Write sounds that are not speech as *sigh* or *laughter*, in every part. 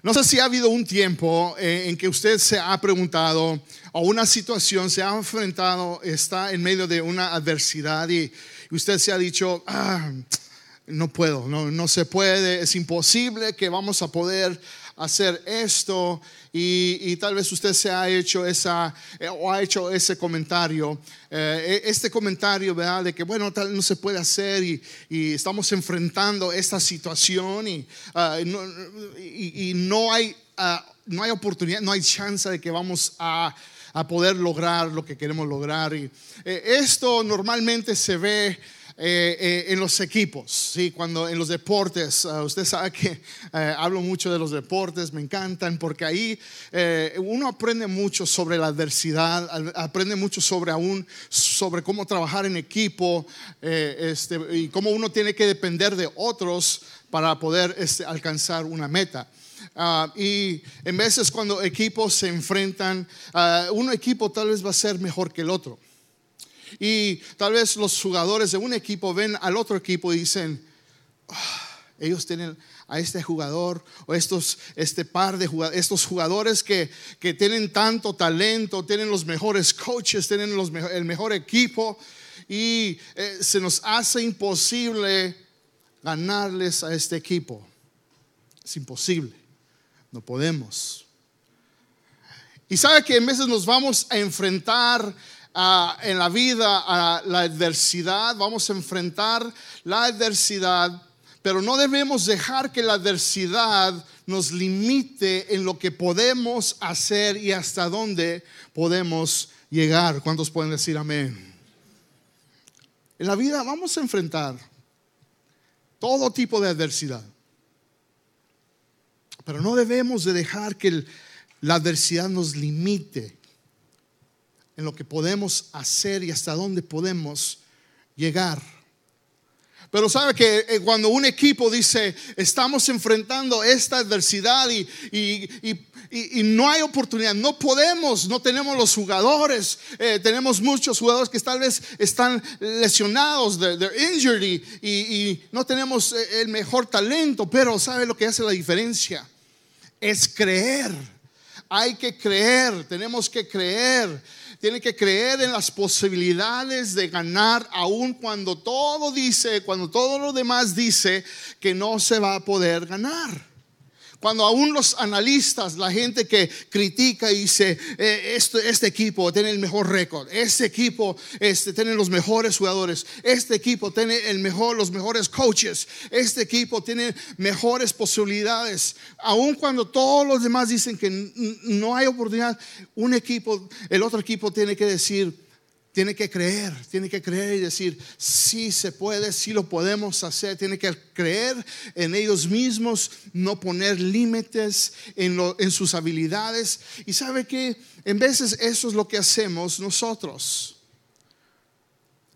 No sé si ha habido un tiempo eh, en que usted se ha preguntado o una situación se ha enfrentado, está en medio de una adversidad y, usted se ha dicho, ah, no puedo, no, no se puede, es imposible que vamos a poder hacer esto y, tal vez usted se ha hecho esa eh, o ha hecho ese comentario, eh, e, este comentario, ¿verdad? De que bueno, tal no se puede hacer y, estamos enfrentando esta situación y, ah, no, y no, hay, ah, no hay oportunidad, no hay chance de que vamos a a poder lograr lo que queremos lograr. Y eh, esto normalmente se ve eh, eh, en los equipos, ¿sí? cuando en los deportes, ah, usted sabe que eh, hablo mucho de los deportes, me encantan, porque ahí uno aprende mucho sobre la adversidad, aprende mucho sobre aún, sobre cómo trabajar en equipo este, y cómo uno tiene que depender de otros para poder este, alcanzar una meta. Ah, y en veces cuando equipos se enfrentan, uh, un equipo tal vez va a ser mejor que el otro. Y tal vez los jugadores de un equipo ven al otro equipo y dicen, ah, ellos tienen a este jugador o estos, este par de jugadores, estos jugadores que, que, tienen tanto talento, tienen los mejores coaches, tienen el mejor equipo y eh, se nos hace imposible ganarles a este equipo. Es imposible, no podemos. Y sabe que en veces nos vamos a enfrentar en la vida a la adversidad, vamos a enfrentar la adversidad, pero no debemos dejar que la adversidad nos limite en lo que podemos hacer y hasta dónde podemos llegar. ¿Cuántos pueden decir amén? En la vida vamos a enfrentar todo tipo de adversidad, pero no debemos de dejar que la adversidad nos limite en lo que podemos hacer y hasta dónde podemos llegar. Pero sabe que eh, cuando un equipo dice, estamos enfrentando esta adversidad y, y, no hay oportunidad, no podemos, no tenemos los jugadores, eh, tenemos muchos jugadores que tal vez están lesionados, de injury y, no tenemos eh, el mejor talento, pero sabe lo que hace la diferencia, es creer. Hay que creer, tenemos que creer tiene que creer en las posibilidades de ganar, aun cuando todo dice, cuando todo lo demás dice que no se va a poder ganar. Cuando aún los analistas, la gente que critica y dice, eh, este, equipo tiene el mejor récord, este equipo este, tiene los mejores jugadores, este equipo tiene el mejor, los mejores coaches, este equipo tiene mejores posibilidades. Aún cuando todos los demás dicen que no hay oportunidad, un equipo, el otro equipo tiene que decir, tiene que creer, tiene que creer y decir, sí se puede, sí lo podemos hacer. Tiene que creer en ellos mismos, no poner límites en, en sus habilidades. Y sabe que en veces eso es lo que hacemos nosotros.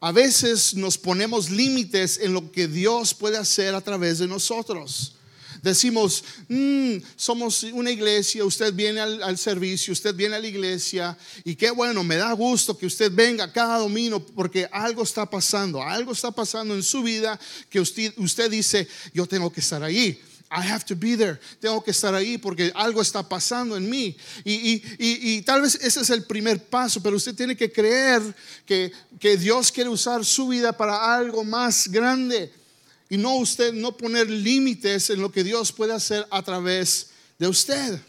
A veces nos ponemos límites en lo que Dios puede hacer a través de nosotros. Decimos, mm, somos una iglesia, usted viene al, servicio, usted viene a la iglesia y qué bueno, me da gusto que usted venga cada domingo porque algo está pasando, algo está pasando en su vida que usted, usted dice, yo tengo que estar ahí. I have to be there. Tengo que estar ahí porque algo está pasando en mí. Y, y, y, tal vez ese es el primer paso, pero usted tiene que creer que, que Dios quiere usar su vida para algo más grande y no usted no poner límites en lo que Dios puede hacer a través de usted.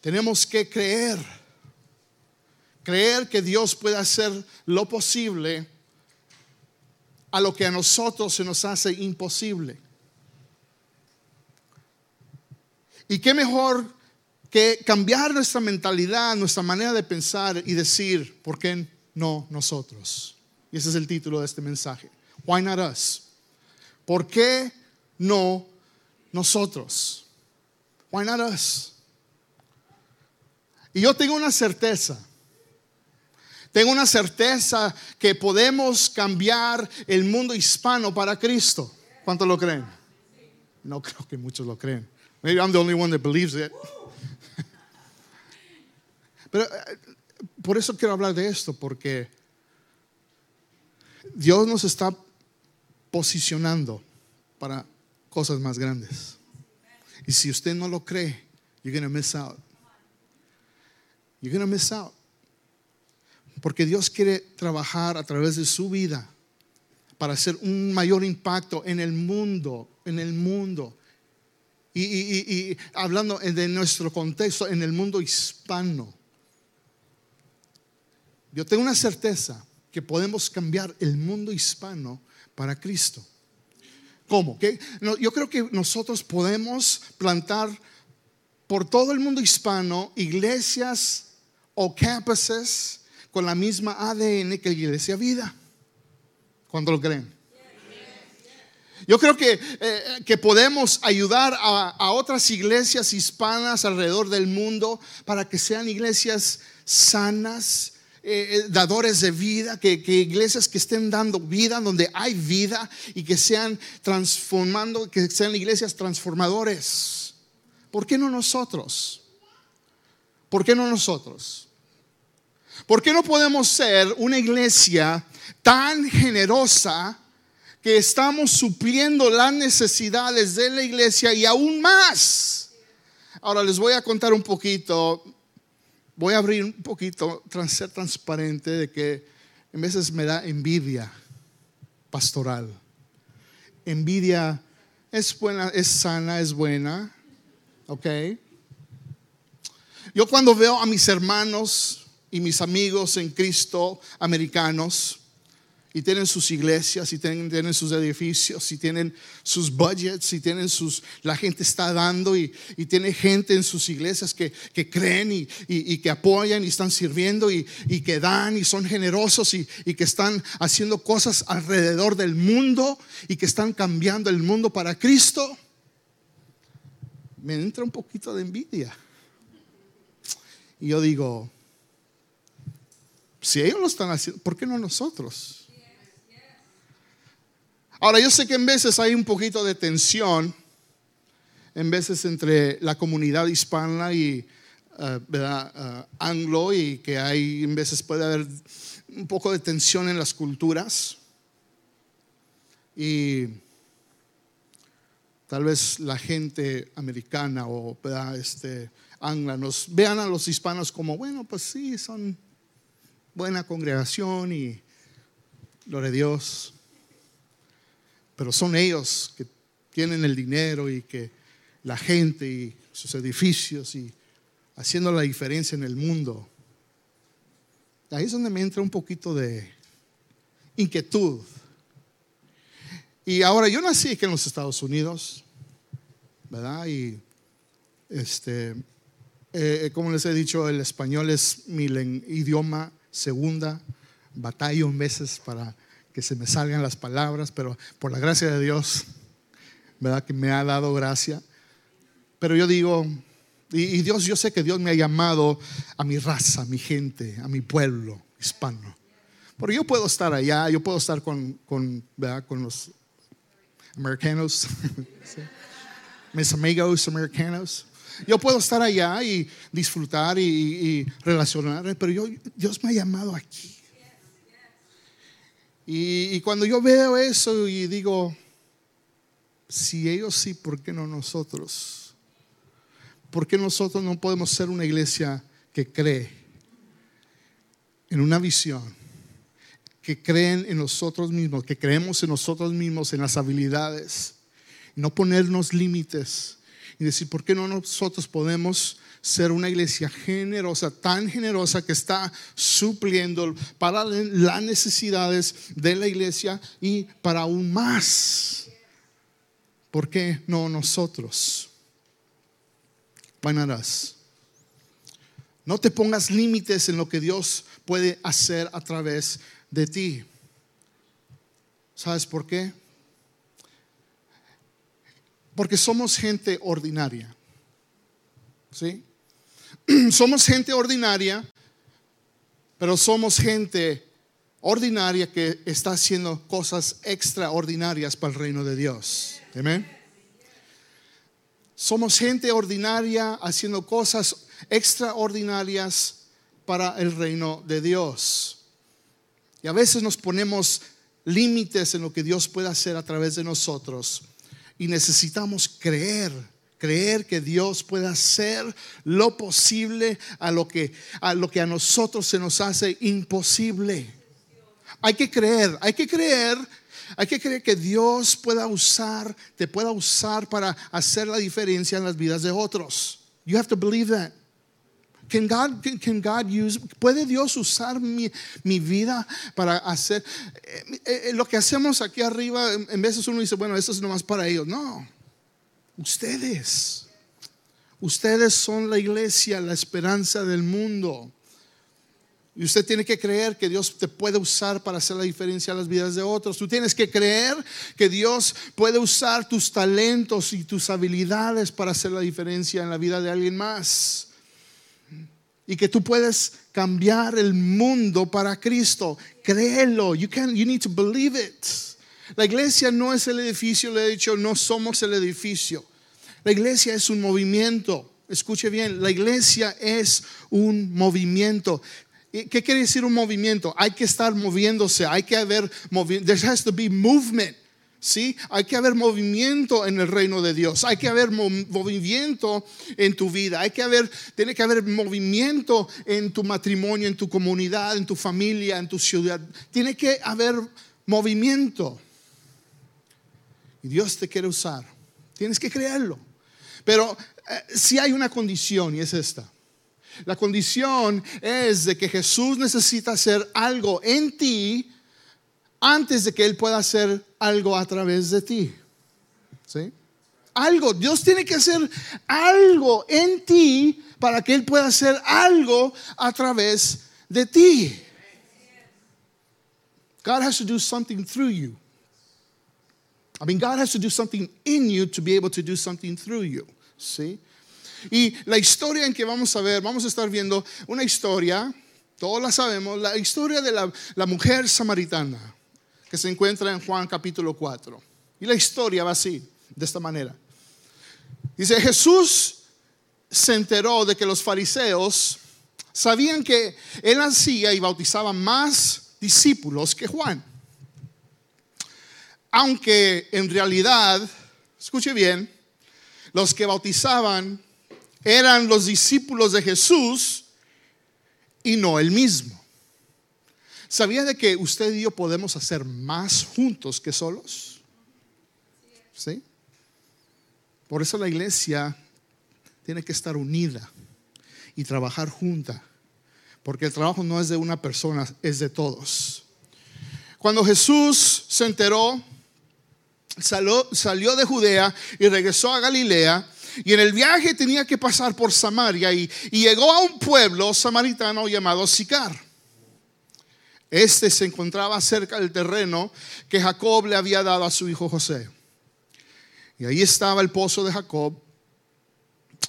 Tenemos que creer, creer que Dios puede hacer lo posible a lo que a nosotros se nos hace imposible. Y qué mejor que cambiar nuestra mentalidad, nuestra manera de pensar y decir, ¿por qué no nosotros? Y ese es el título de este mensaje. Why not us? ¿Por qué no nosotros? Why not us? Y yo tengo una certeza. Tengo una certeza que podemos cambiar el mundo hispano para Cristo. ¿Cuántos lo creen? No creo que muchos lo creen. Maybe I'm the only one that believes it. *laughs* Pero eh, por eso quiero hablar de esto, porque Dios nos está posicionando para cosas más grandes. Y si usted no lo cree, you're going to miss out. You're going to miss out. Porque Dios quiere trabajar a través de su vida para hacer un mayor impacto en el mundo, en el mundo. Y, y, hablando de nuestro contexto, en el mundo hispano. Yo tengo una certeza que podemos cambiar el mundo hispano para Cristo. ¿Cómo? yo creo que nosotros podemos plantar por todo el mundo hispano iglesias o campuses con la misma ADN que la iglesia vida. ¿Cuánto lo creen? Yo creo que, eh, que podemos ayudar a, otras iglesias hispanas alrededor del mundo para que sean iglesias sanas, eh, eh, dadores de vida, que, que, iglesias que estén dando vida, donde hay vida y que sean transformando, que sean iglesias transformadores. ¿Por qué no nosotros? ¿Por qué no nosotros? ¿Por qué no podemos ser una iglesia tan generosa que estamos supliendo las necesidades de la iglesia y aún más? Ahora les voy a contar un poquito, voy a abrir un poquito, ser transparente de que en veces me da envidia pastoral. Envidia es buena, es sana, es buena, ¿ok? Yo cuando veo a mis hermanos y mis amigos en Cristo americanos y tienen sus iglesias y tienen, tienen, sus edificios y tienen sus budgets y tienen sus la gente está dando y, y tiene gente en sus iglesias que, que creen y, y, que apoyan y están sirviendo y, que dan y son generosos y, que están haciendo cosas alrededor del mundo y que están cambiando el mundo para Cristo me entra un poquito de envidia y yo digo si ellos lo están haciendo, ¿por qué no nosotros? Ahora, yo sé que en veces hay un poquito de tensión, en veces entre la comunidad hispana y eh, eh, anglo, y que hay, en veces puede haber un poco de tensión en las culturas. Y tal vez la gente americana o este, angla nos vean a los hispanos como, bueno, pues sí, son buena congregación y gloria a Dios. Pero son ellos que tienen el dinero y que la gente y sus edificios y haciendo la diferencia en el mundo. Ahí es donde me entra un poquito de inquietud. Y ahora yo nací aquí en los Estados Unidos, ¿verdad? Y este, eh, como les he dicho, el español es mi idioma segunda, batallo en veces para que se me salgan las palabras, pero por la gracia de Dios, ¿verdad? Que me ha dado gracia. Pero yo digo, y, Dios, yo sé que Dios me ha llamado a mi raza, a mi gente, a mi pueblo hispano. Porque yo puedo estar allá, yo puedo estar con, con, con los americanos, *laughs* mis amigos americanos. Yo puedo estar allá y disfrutar y, relacionarme, pero yo, Dios me ha llamado aquí. Y, cuando yo veo eso y digo, si ellos sí, ¿por qué no nosotros? ¿Por qué nosotros no podemos ser una iglesia que cree en una visión? Que creen en nosotros mismos, que creemos en nosotros mismos, en las habilidades, no ponernos límites y decir, ¿por qué no nosotros podemos ser una iglesia generosa, tan generosa que está supliendo para las necesidades de la iglesia y para aún más? ¿Por qué no nosotros? Buenas. No te pongas límites en lo que Dios puede hacer a través de ti. ¿Sabes por qué? Porque somos gente ordinaria. ¿Sí? *clears throat* Somos gente ordinaria, pero somos gente ordinaria que está haciendo cosas extraordinarias para el reino de Dios. Amén. Somos gente ordinaria haciendo cosas extraordinarias para el reino de Dios. Y a veces nos ponemos límites en lo que Dios puede hacer a través de nosotros y necesitamos creer creer que Dios puede hacer lo posible a lo que a lo que a nosotros se nos hace imposible. Hay que creer, hay que creer, hay que creer que Dios pueda usar, te pueda usar para hacer la diferencia en las vidas de otros. You have to believe that. Can God, can God use, ¿Puede Dios usar mi, mi vida para hacer eh, eh, lo que hacemos aquí arriba? En veces uno dice, bueno, eso es nomás para ellos. No, ustedes. Ustedes son la iglesia, la esperanza del mundo. Y usted tiene que creer que Dios te puede usar para hacer la diferencia en las vidas de otros. Tú tienes que creer que Dios puede usar tus talentos y tus habilidades para hacer la diferencia en la vida de alguien más. Y que tú puedes cambiar el mundo para Cristo. Créelo. You, can, you need to believe it. La iglesia no es el edificio, le he dicho, no somos el edificio. La iglesia es un movimiento. Escuche bien, la iglesia es un movimiento. ¿Qué quiere decir un movimiento? Hay que estar moviéndose, hay que haber movimiento. There has to be movement. ¿Sí? Hay que haber movimiento en el reino de Dios. Hay que haber movimiento en tu vida. Hay que haber, tiene que haber movimiento en tu matrimonio, en tu comunidad, en tu familia, en tu ciudad. Tiene que haber movimiento. Y Dios te quiere usar. Tienes que creerlo. Pero eh, si hay una condición y es esta. La condición es de que Jesús necesita hacer algo en ti antes de que Él pueda hacer algo a través de ti. ¿Sí? Algo, Dios tiene que hacer algo en ti para que Él pueda hacer algo a través de ti. God has to do something through you. I mean, God has to do something in you to be able to do something through you. ¿Sí? Y la historia en que vamos a ver, vamos a estar viendo una historia, todos la sabemos, la historia de la, la mujer samaritana que se encuentra en Juan capítulo 4. Y la historia va así, de esta manera. Dice, Jesús se enteró de que los fariseos sabían que él hacía y bautizaba más discípulos que Juan. Aunque en realidad, escuche bien, los que bautizaban eran los discípulos de Jesús y no el mismo. ¿Sabía de que usted y yo podemos hacer más juntos que solos? ¿Sí? Por eso la iglesia tiene que estar unida y trabajar junta, porque el trabajo no es de una persona, es de todos. Cuando Jesús se enteró, salió, salió de Judea y regresó a Galilea, y en el viaje tenía que pasar por Samaria y, y llegó a un pueblo samaritano llamado Sicar. Este se encontraba cerca del terreno que Jacob le había dado a su hijo José. Y ahí estaba el pozo de Jacob.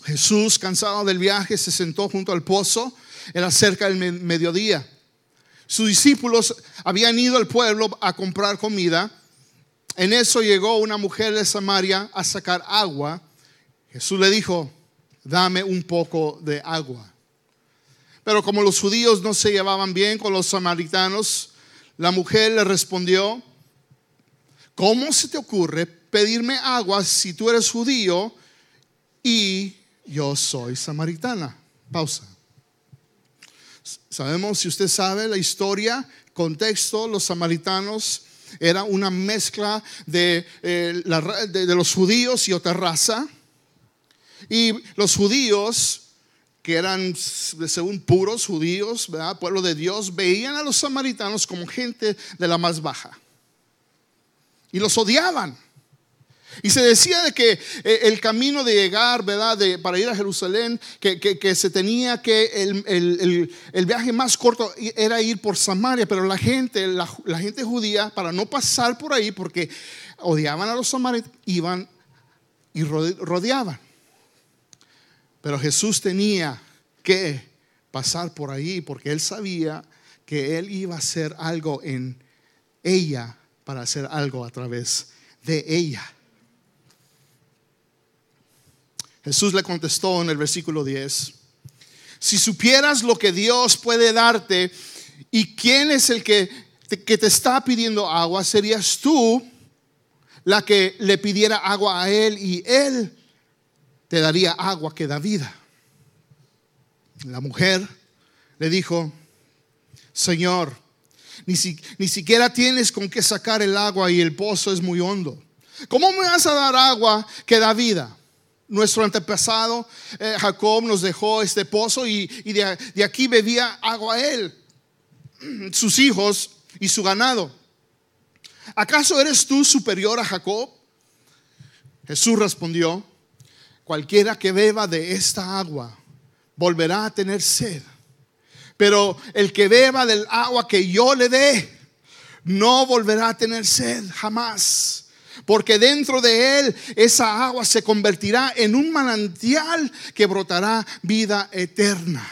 Jesús, cansado del viaje, se sentó junto al pozo. Era cerca del mediodía. Sus discípulos habían ido al pueblo a comprar comida. En eso llegó una mujer de Samaria a sacar agua. Jesús le dijo, dame un poco de agua. Pero como los judíos no se llevaban bien con los samaritanos, la mujer le respondió, ¿cómo se te ocurre pedirme agua si tú eres judío y yo soy samaritana? Pausa. Sabemos, si usted sabe la historia, contexto, los samaritanos era una mezcla de, eh, de los judíos y otra raza. Y los judíos que eran según puros judíos, ¿verdad? pueblo de Dios, veían a los samaritanos como gente de la más baja. Y los odiaban. Y se decía de que eh, el camino de llegar, ¿verdad? De, para ir a Jerusalén, que, se tenía que, el, viaje más corto era ir por Samaria, pero la gente, la, la gente judía, para no pasar por ahí, porque odiaban a los samaritanos, iban y rodeaban. Pero Jesús tenía que pasar por ahí porque él sabía que él iba a hacer algo en ella para hacer algo a través de ella. Jesús le contestó en el versículo 10, si supieras lo que Dios puede darte y quién es el que te, que te está pidiendo agua, serías tú la que le pidiera agua a él y él te daría agua que da vida. La mujer le dijo, Señor, ni, ni, siquiera tienes con qué sacar el agua y el pozo es muy hondo. ¿Cómo me vas a dar agua que da vida? Nuestro antepasado eh, Jacob nos dejó este pozo y, de, de aquí bebía agua él, *clears throat* sus hijos y su ganado. ¿Acaso eres tú superior a Jacob? Jesús respondió, Cualquiera que beba de esta agua volverá a tener sed. Pero el que beba del agua que yo le dé, no volverá a tener sed jamás. Porque dentro de él esa agua se convertirá en un manantial que brotará vida eterna.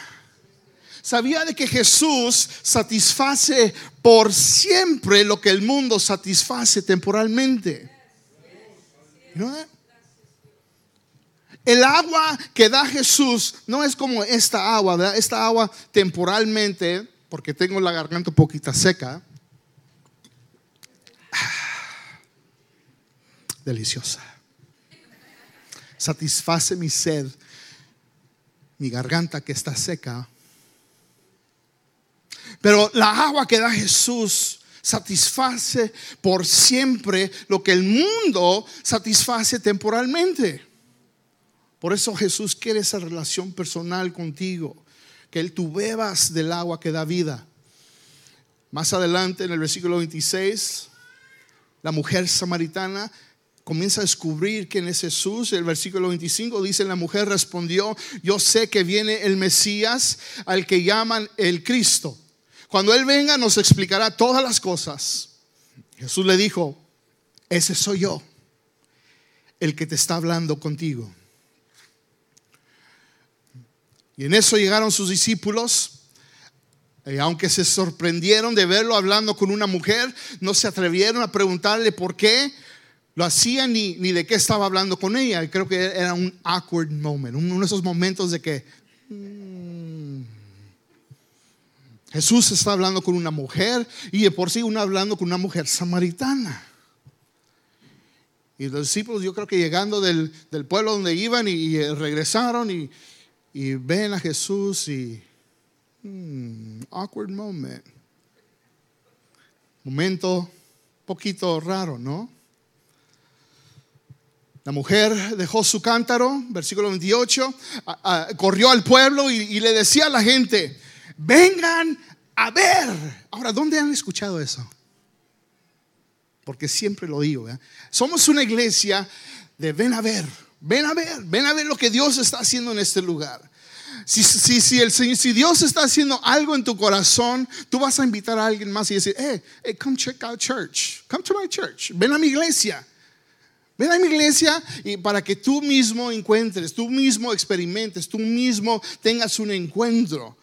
Sabía de que Jesús satisface por siempre lo que el mundo satisface temporalmente. ¿No? El agua que da Jesús no es como esta agua, esta agua temporalmente, porque tengo la garganta un poquito seca. Deliciosa. Satisface mi sed, mi garganta que está seca. Pero la agua que da Jesús satisface por siempre lo que el mundo satisface temporalmente. Por eso Jesús quiere esa relación personal contigo, que Él tú bebas del agua que da vida. Más adelante en el versículo 26, la mujer samaritana comienza a descubrir quién es Jesús. El versículo 25 dice, la mujer respondió, yo sé que viene el Mesías al que llaman el Cristo. Cuando Él venga nos explicará todas las cosas. Jesús le dijo, ese soy yo, el que te está hablando contigo. Y en eso llegaron sus discípulos. Y aunque se sorprendieron de verlo hablando con una mujer, no se atrevieron a preguntarle por qué lo hacía ni, ni de qué estaba hablando con ella. Creo que era un awkward moment, uno de esos momentos de que mm, Jesús está hablando con una mujer y de por sí uno hablando con una mujer samaritana. Y los discípulos yo creo que llegando del, pueblo donde iban y regresaron y, ven a Jesús y hmm, awkward moment. Momento poquito raro, ¿no? La mujer dejó su cántaro, versículo 28, corrió al pueblo y, le decía a la gente, vengan a ver. Ahora, ¿dónde han escuchado eso? Porque siempre lo digo. Somos una iglesia de ven a ver. Ven a ver, ven a ver lo que Dios está haciendo en este lugar. Si, si, si, el, si Dios está haciendo algo en tu corazón, tú vas a invitar a alguien más y decir, hey, hey, come check out church. Come to my church. Ven a mi iglesia. Ven a mi iglesia y para que tú mismo encuentres, tú mismo experimentes, tú mismo tengas un encuentro.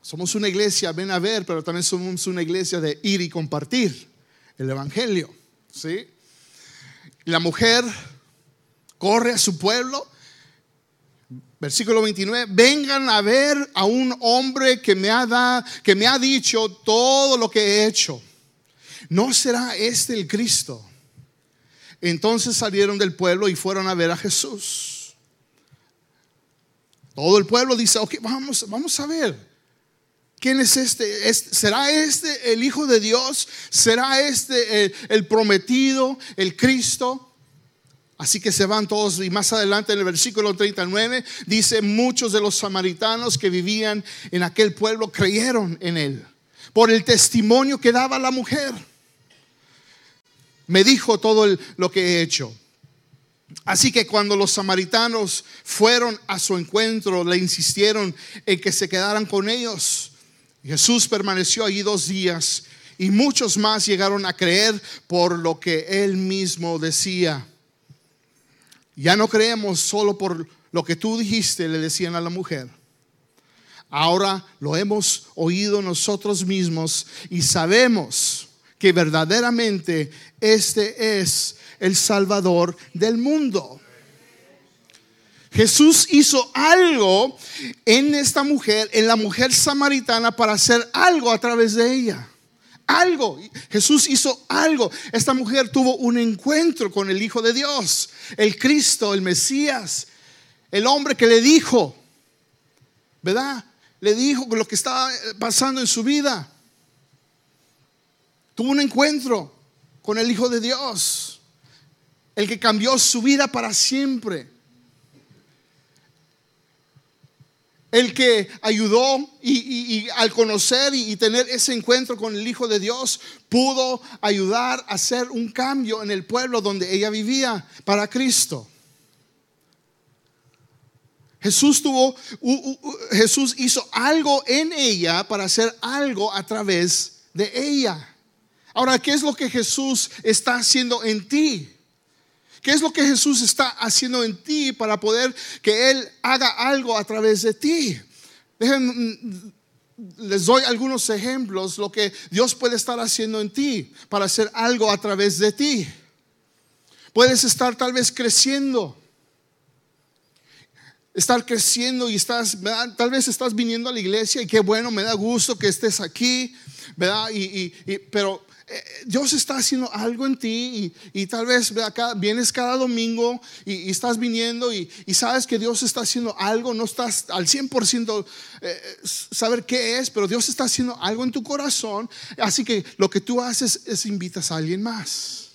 Somos una iglesia, ven a ver, pero también somos una iglesia de ir y compartir el evangelio. ¿sí? La mujer corre a su pueblo. Versículo 29, vengan a ver a un hombre que me ha dado, que me ha dicho todo lo que he hecho. ¿No será este el Cristo? Entonces salieron del pueblo y fueron a ver a Jesús. Todo el pueblo dice, ok, vamos, vamos a ver. ¿Quién es este? ¿Será este el Hijo de Dios? ¿Será este el, el prometido, el Cristo? Así que se van todos y más adelante en el versículo 39 dice, muchos de los samaritanos que vivían en aquel pueblo creyeron en él por el testimonio que daba la mujer. Me dijo todo lo que he hecho. Así que cuando los samaritanos fueron a su encuentro, le insistieron en que se quedaran con ellos. Jesús permaneció allí dos días y muchos más llegaron a creer por lo que él mismo decía. Ya no creemos solo por lo que tú dijiste, le decían a la mujer. Ahora lo hemos oído nosotros mismos y sabemos que verdaderamente este es el Salvador del mundo. Jesús hizo algo en esta mujer, en la mujer samaritana, para hacer algo a través de ella algo. Jesús hizo algo. Esta mujer tuvo un encuentro con el Hijo de Dios, el Cristo, el Mesías. El hombre que le dijo, ¿verdad? Le dijo lo que estaba pasando en su vida. Tuvo un encuentro con el Hijo de Dios, el que cambió su vida para siempre. el que ayudó y, al conocer y, tener ese encuentro con el Hijo de Dios, pudo ayudar a hacer un cambio en el pueblo donde ella vivía para Cristo. Jesús tuvo, Jesús hizo algo en ella para hacer algo a través de ella. Ahora, ¿qué es lo que Jesús está haciendo en ti? ¿Qué es lo que Jesús está haciendo en ti para poder que Él haga algo a través de ti? Dejen, les doy algunos ejemplos, lo que Dios puede estar haciendo en ti para hacer algo a través de ti. Puedes estar tal vez creciendo. Estar creciendo y estás, tal vez estás viniendo a la iglesia y qué bueno, me da gusto que estés aquí, ¿verdad? y, pero Dios está haciendo algo en ti y, tal vez vienes cada domingo y, estás viniendo y, sabes que Dios está haciendo algo, no estás al 100% eh, saber qué es, pero Dios está haciendo algo en tu corazón, así que lo que tú haces es invitas a alguien más.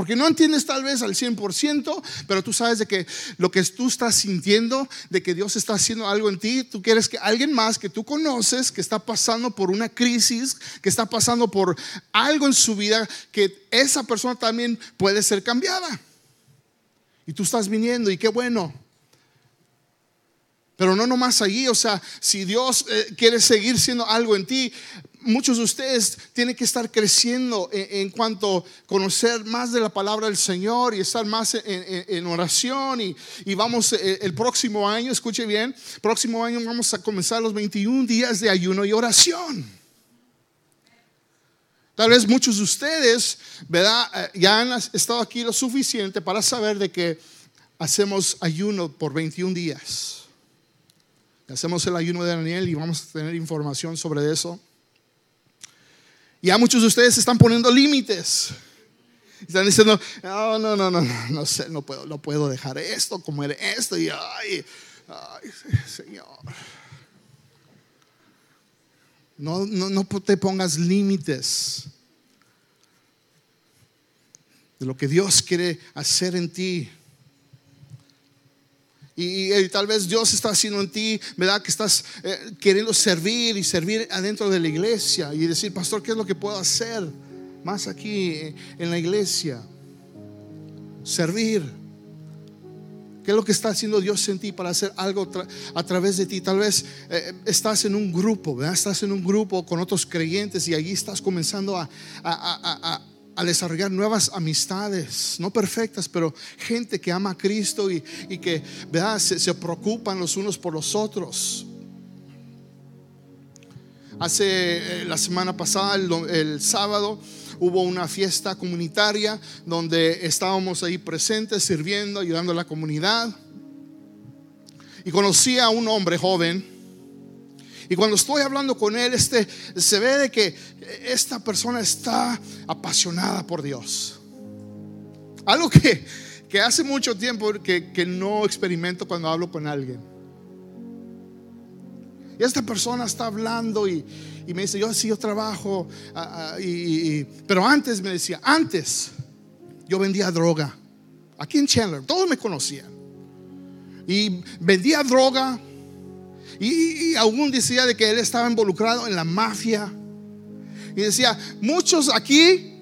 Porque no entiendes tal vez al 100%, pero tú sabes de que lo que tú estás sintiendo, de que Dios está haciendo algo en ti, tú quieres que alguien más que tú conoces, que está pasando por una crisis, que está pasando por algo en su vida, que esa persona también puede ser cambiada. Y tú estás viniendo y qué bueno. Pero no nomás allí, o sea, si Dios eh, quiere seguir siendo algo en ti, muchos de ustedes tienen que estar creciendo en, cuanto a conocer más de la palabra del Señor y estar más en, oración. Y, vamos, eh, el, próximo año, escuche bien, próximo año vamos a comenzar los 21 días de ayuno y oración. Tal vez muchos de ustedes. Eh, ya han estado aquí lo suficiente para saber de que hacemos ayuno por 21 días. Hacemos el ayuno de Daniel y vamos a tener información sobre eso. Ya muchos de ustedes están poniendo límites. Están diciendo, no, no, no, no, no, sé, no puedo, no puedo dejar esto, comer esto. Y ay, ay, Señor. No, no, no te pongas límites de lo que Dios quiere hacer en ti. Y, tal vez Dios está haciendo en ti, ¿verdad? Que estás eh, queriendo servir y servir adentro de la iglesia y decir, pastor, ¿qué es lo que puedo hacer más aquí eh, en la iglesia? Servir. ¿Qué es lo que está haciendo Dios en ti para hacer algo a través de ti? Tal vez eh, estás en un grupo, ¿verdad? Estás en un grupo con otros creyentes y allí estás comenzando a desarrollar nuevas amistades, no perfectas, pero gente que ama a Cristo y, que ¿verdad? Se, preocupan los unos por los otros. Hace eh, la semana pasada, el, sábado, hubo una fiesta comunitaria donde estábamos ahí presentes, sirviendo, ayudando a la comunidad. Y conocí a un hombre joven y cuando estoy hablando con él, este, se ve de que esta persona está apasionada por Dios. Algo que, que hace mucho tiempo que, que no experimento cuando hablo con alguien. Y esta persona está hablando y, y me dice, yo sí, yo trabajo, ah, ah, y, pero antes me decía, antes yo vendía droga, aquí en Chandler, todos me conocían. Y vendía droga, y, aún decía de que él estaba involucrado en la mafia. Y decía, muchos aquí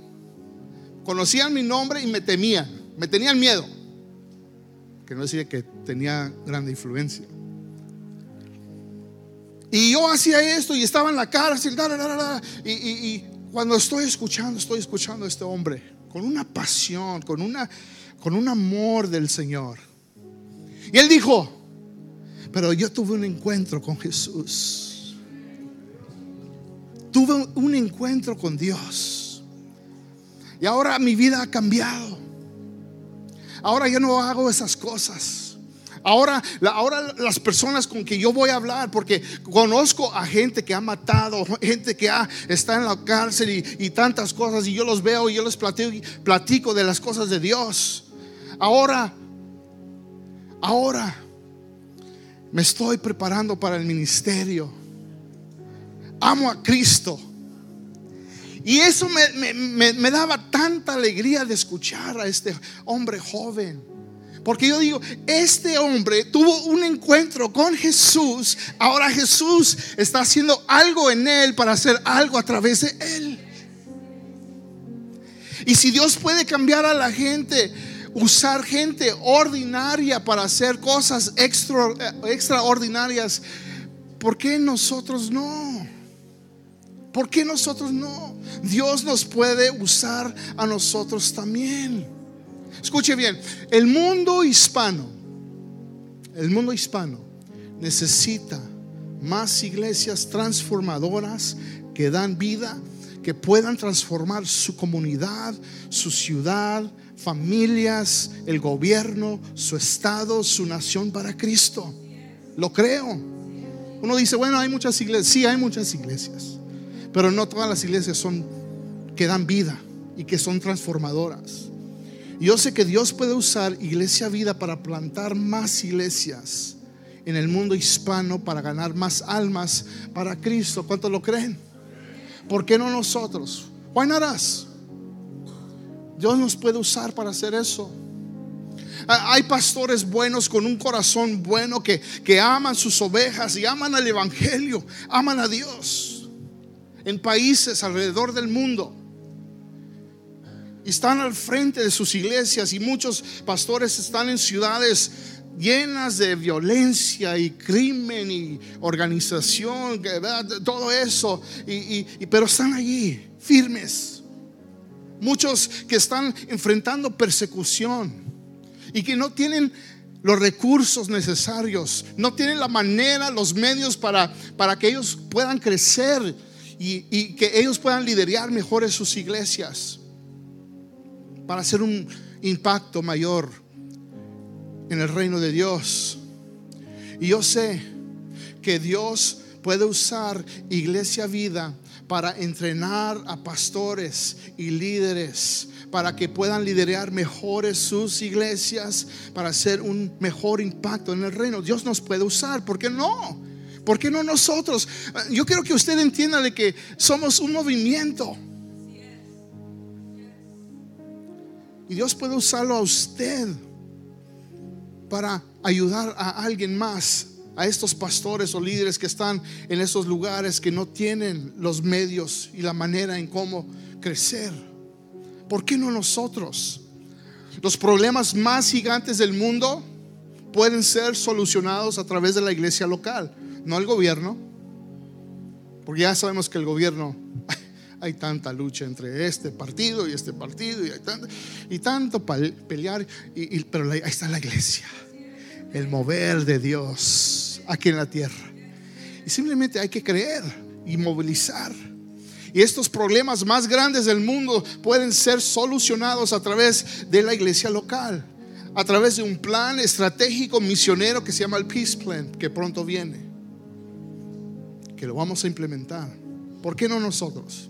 conocían mi nombre y me temían, me tenían miedo. Que no decía que tenía grande influencia. Y yo hacía esto y estaba en la cárcel. y, y, cuando estoy escuchando, estoy escuchando a este hombre con una pasión, con, una, con un amor del Señor. Y él dijo, pero yo tuve un encuentro con Jesús. Tuve un encuentro con Dios. Y ahora mi vida ha cambiado. Ahora yo no hago esas cosas. Ahora, ahora las personas con que yo voy a hablar, porque conozco a gente que ha matado, gente que ha, está en la cárcel y, tantas cosas, y yo los veo y yo les platico de las cosas de Dios. Ahora, ahora Me estoy preparando para el ministerio. Amo a Cristo. Y eso me, daba tanta alegría de escuchar a este hombre joven. Porque yo digo, este hombre tuvo un encuentro con Jesús. Ahora Jesús está haciendo algo en él para hacer algo a través de él. Y si Dios puede cambiar a la gente, usar gente ordinaria para hacer cosas extra, extraordinarias, ¿por qué nosotros no? ¿Por qué nosotros no? Dios nos puede usar a nosotros también. Escuche bien, el mundo hispano, el mundo hispano necesita más iglesias transformadoras que dan vida, que puedan transformar su comunidad, su ciudad, familias, el gobierno, su estado, su nación para Cristo. Lo creo. Uno dice, bueno, hay muchas iglesias. Sí, hay muchas iglesias. Pero no todas las iglesias son que dan vida y que son transformadoras. Yo sé que Dios puede usar Iglesia Vida para plantar más iglesias en el mundo hispano para ganar más almas para Cristo. ¿Cuántos lo creen? ¿Por qué no nosotros? Why not Dios nos puede usar para hacer eso. Hay pastores buenos con un corazón bueno que, que aman sus ovejas y aman al Evangelio, aman a Dios en países alrededor del mundo están al frente de sus iglesias y muchos pastores están en ciudades llenas de violencia y crimen y organización, todo eso, y, pero están allí firmes. Muchos que están enfrentando persecución y que no tienen los recursos necesarios, no tienen la manera, los medios para, para que ellos puedan crecer y, y que ellos puedan liderar mejor sus iglesias para hacer un impacto mayor en el reino de Dios. Y yo sé que Dios puede usar Iglesia Vida para entrenar a pastores y líderes para que puedan liderar mejores sus iglesias, para hacer un mejor impacto en el reino. Dios nos puede usar, ¿por qué no? ¿Por qué no nosotros? Yo quiero que usted entienda de que somos un movimiento. Y Dios puede usarlo a usted para ayudar a alguien más, a estos pastores o líderes que están en esos lugares que no tienen los medios y la manera en cómo crecer. ¿Por qué no nosotros? Los problemas más gigantes del mundo pueden ser solucionados a través de la iglesia local, no el gobierno, porque ya sabemos que el gobierno *laughs* hay tanta lucha entre este partido y este partido y, hay tanto, y pelear, pero ahí está la iglesia, el mover de Dios aquí en la tierra. Y simplemente hay que creer y movilizar. Y estos problemas más grandes del mundo pueden ser solucionados a través de la iglesia local, a través de un plan estratégico misionero que se llama el Peace Plan, que pronto viene, que lo vamos a implementar. ¿Por qué no nosotros?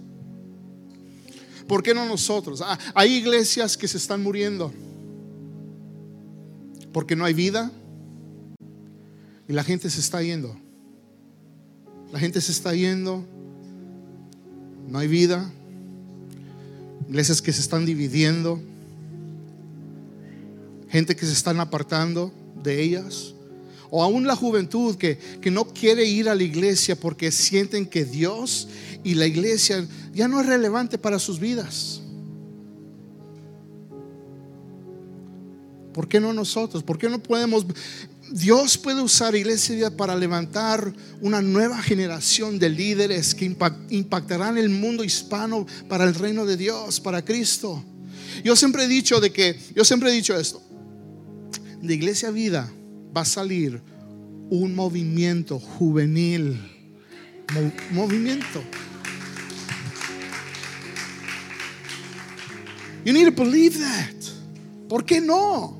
¿Por qué no nosotros? Ah, hay iglesias que se están muriendo porque no hay vida y la gente se está yendo. La gente se está yendo, no hay vida, iglesias que se están dividiendo, gente que se están apartando de ellas o aún la juventud que, que, no quiere ir a la iglesia porque sienten que Dios y la iglesia ya no es relevante para sus vidas. ¿Por qué no nosotros? ¿Por qué no podemos? Dios puede usar iglesia para levantar una nueva generación de líderes que impactarán el mundo hispano para el reino de Dios, para Cristo. Yo siempre he dicho de que, yo siempre he dicho esto, de iglesia vida va a salir un movimiento juvenil. movimiento. You need to believe that. ¿Por qué no?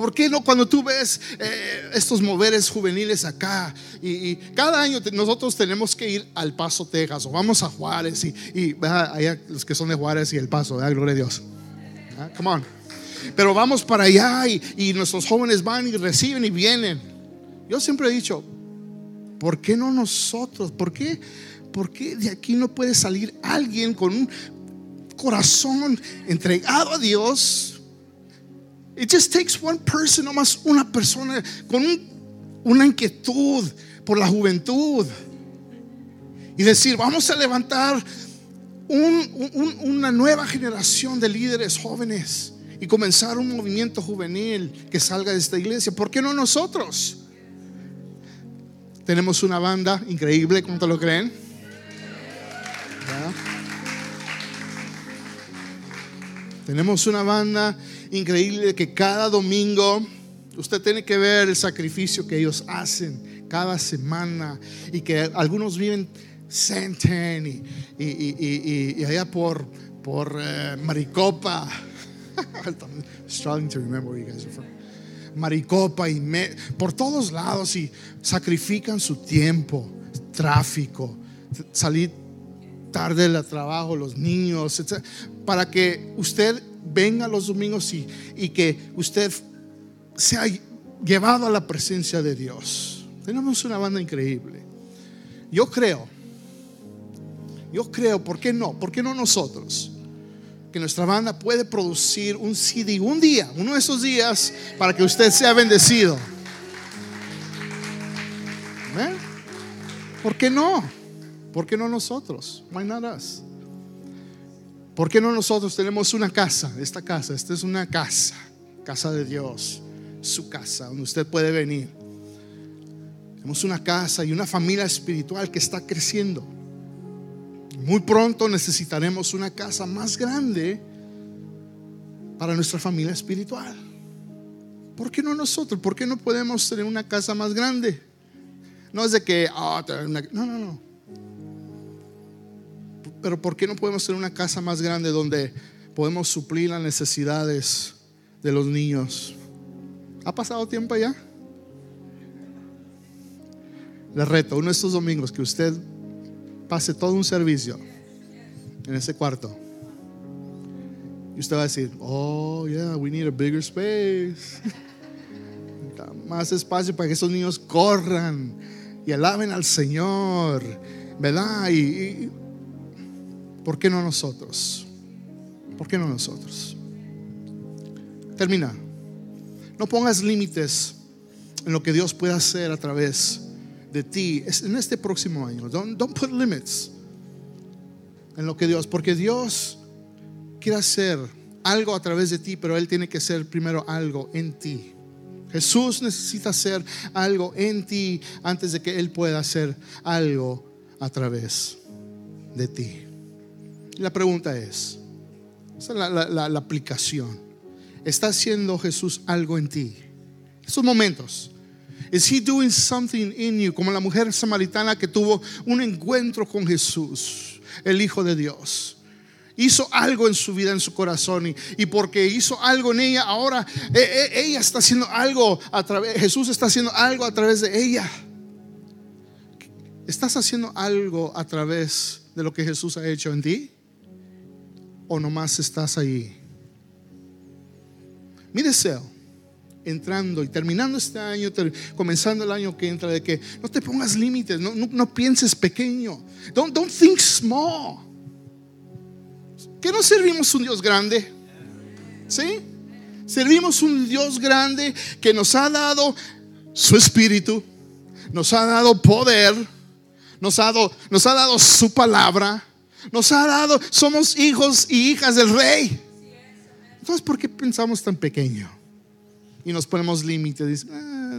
¿Por qué no cuando tú ves eh, estos moveres juveniles acá? Y, cada año nosotros tenemos que ir al Paso, Texas, o vamos a Juárez, y, y los que son de Juárez y el Paso, gloria a Dios. Ah, come on. Pero vamos para allá y, nuestros jóvenes van y reciben y vienen. Yo siempre he dicho, ¿por qué no nosotros? ¿Por qué, ¿Por qué de aquí no puede salir alguien con un corazón entregado a Dios? It just takes one person, no más una persona con una inquietud por la juventud y decir, vamos a levantar una nueva generación de líderes jóvenes y comenzar un movimiento juvenil que salga de esta iglesia. ¿Por qué no nosotros? Tenemos una banda increíble, ¿cómo te lo creen? Tenemos una banda increíble que cada domingo usted tiene que ver el sacrificio que ellos hacen cada semana y que algunos viven Senten y, y, allá por, por eh, Maricopa. *laughs* struggling to remember where you guys are from. Maricopa y por todos lados y sacrifican su tiempo, tráfico, salir tarde del trabajo, los niños, etc., para que usted venga los domingos y, y que usted sea llevado a la presencia de Dios. Tenemos una banda increíble. Yo creo yo creo, ¿por qué no? ¿Por qué no nosotros? Que nuestra banda puede producir un CD un día, uno de esos días, para que usted sea bendecido. ¿Eh? ¿Por qué no? ¿Por qué no nosotros? Why not us? ¿Por qué no nosotros tenemos una casa? Esta casa, esta es una casa, casa de Dios, su casa, donde usted puede venir. Tenemos una casa y una familia espiritual que está creciendo. Muy pronto necesitaremos una casa más grande para nuestra familia espiritual. ¿Por qué no nosotros? ¿Por qué no podemos tener una casa más grande? No es de que, ah, no, no, no. Pero ¿por qué no podemos tener una casa más grande donde podemos suplir las necesidades de los niños? ¿Ha pasado tiempo allá? Le reto, uno de estos domingos que usted pase todo un servicio en ese cuarto. Y usted va a decir, oh, yeah, we need a bigger space. *laughs* Más espacio para que esos niños corran y alaben al Señor, ¿verdad? Y, y, ¿por qué no nosotros? ¿Por qué no nosotros? Termina. No pongas límites en lo que Dios puede hacer a través de ti en este próximo año. Don't, don't put limits en lo que Dios, porque Dios quiere hacer algo a través de ti, pero Él tiene que hacer primero algo en ti. Jesús necesita hacer algo en ti antes de que Él pueda hacer algo a través de ti. La pregunta es, esa es la, aplicación. ¿Está haciendo Jesús algo en ti? Esos momentos Is he doing something in you? Como la mujer samaritana que tuvo un encuentro con Jesús, el Hijo de Dios. Hizo algo en su vida, en su corazón, y, porque hizo algo en ella, ahora eh, eh, ella está haciendo algo a través, Jesús está haciendo algo a través de ella. ¿Estás haciendo algo a través de lo que Jesús ha hecho en ti? ¿O nomás estás ahí? Mi deseo entrando y terminando este año, comenzando el año que entra, de que no te pongas límites, no, no, pienses pequeño. Don't, think small. ¿Que no servimos un Dios grande? ¿Sí? Servimos un Dios grande que nos ha dado su espíritu, nos ha dado poder, nos ha dado, nos ha dado su palabra, nos ha dado, somos hijos y hijas del rey. Entonces, ¿por qué pensamos tan pequeño? y nos ponemos límites. Ah,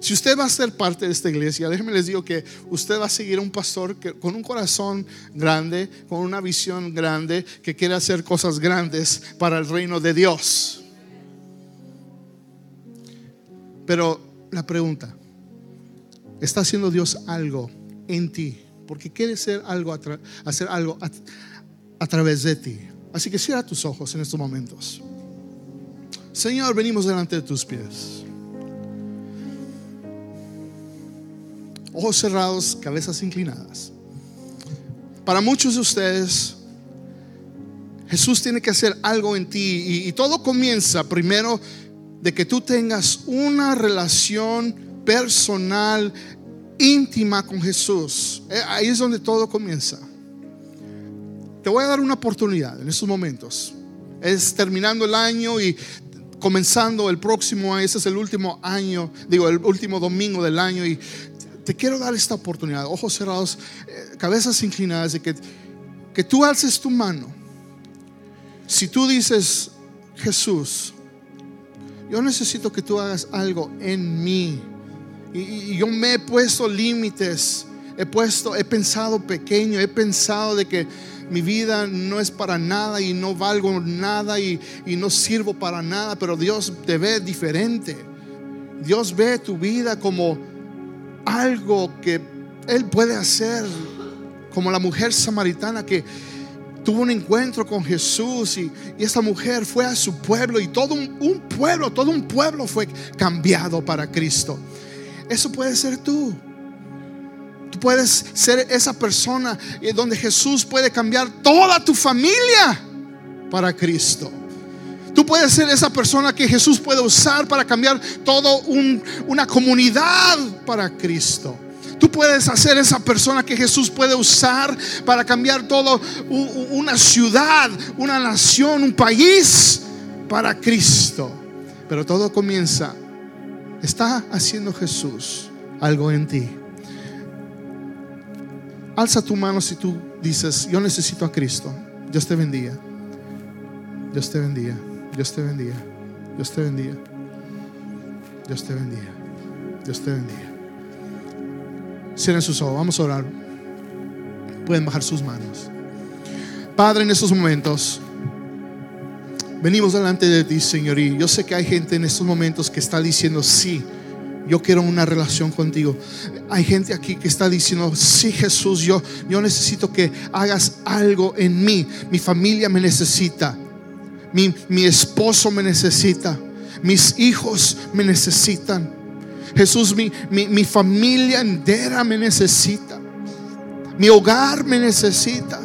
si usted va a ser parte de esta iglesia, déjenme les digo que usted va a seguir a un pastor que, con un corazón grande, con una visión grande, que quiere hacer cosas grandes para el reino de Dios. Pero la pregunta, ¿está haciendo Dios algo en ti? Porque quiere hacer algo, hacer algo a través de ti. Así que cierra tus ojos en estos momentos. Señor, venimos delante de tus pies. Ojos cerrados, cabezas inclinadas. Para muchos de ustedes, Jesús tiene que hacer algo en ti y, todo comienza primero de que tú tengas una relación personal, íntima con Jesús. Eh, ahí es donde todo comienza. Te voy a dar una oportunidad en estos momentos. Es terminando el año y comenzando el próximo año, ese es el último año, digo, el último domingo del año y te quiero dar esta oportunidad, ojos cerrados, eh, cabezas inclinadas, de que, que tú alces tu mano. Si tú dices, Jesús, yo necesito que tú hagas algo en mí. Y, yo me he puesto límites, he puesto, he pensado pequeño, he pensado de que mi vida no es para nada y no valgo nada y, no sirvo para nada, pero Dios te ve diferente. Dios ve tu vida como algo que Él puede hacer, como la mujer samaritana que tuvo un encuentro con Jesús y, y esa mujer fue a su pueblo y todo un pueblo, todo un pueblo fue cambiado para Cristo. Eso puede ser tú. Tú puedes ser esa persona eh, donde Jesús puede cambiar toda tu familia para Cristo. Tú puedes ser esa persona que Jesús puede usar para cambiar toda una comunidad para Cristo. Tú puedes hacer esa persona que Jesús puede usar para cambiar toda una ciudad, una nación, un país para Cristo. Pero todo comienza, está haciendo Jesús algo en ti. Alza tu mano si tú dices, yo necesito a Cristo. Dios te bendiga. Dios te bendiga. Dios te bendiga. Dios te bendiga. Dios te bendiga. Dios te bendiga. Cierren sus ojos. Vamos a orar. Pueden bajar sus manos. Padre, en estos momentos venimos delante de ti, Señor. Y yo sé que hay gente en estos momentos que está diciendo sí yo quiero una relación contigo. Hay gente aquí que está diciendo, sí Jesús, yo, yo necesito que hagas algo en mí. Mi familia me necesita. Mi, mi esposo me necesita. Mis hijos me necesitan. Jesús, mi, mi, mi familia entera me necesita. Mi hogar me necesita.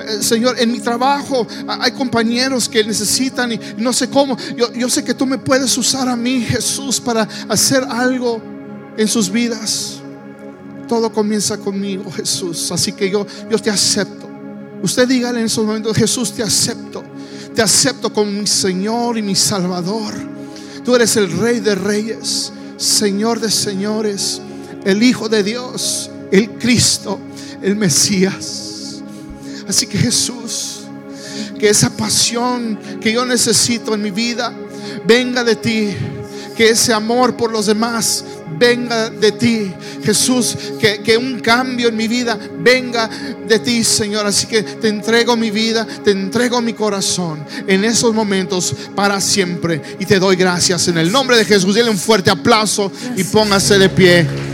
Eh, Señor, en mi trabajo hay compañeros que necesitan y no sé cómo. Yo, yo sé que tú me puedes usar a mí, Jesús, para hacer algo en sus vidas. Todo comienza conmigo, Jesús. Así que yo, yo te acepto. Usted dígale en esos momentos, Jesús, te acepto. Te acepto como mi Señor y mi Salvador. Tú eres el Rey de Reyes, Señor de Señores, el Hijo de Dios, el Cristo, el Mesías. Así que Jesús, que esa pasión que yo necesito en mi vida venga de ti. Que ese amor por los demás venga de ti. Jesús, que, que, un cambio en mi vida venga de ti, Señor. Así que te entrego mi vida, te entrego mi corazón en esos momentos para siempre. Y te doy gracias en el nombre de Jesús. Dile un fuerte aplauso y póngase de pie.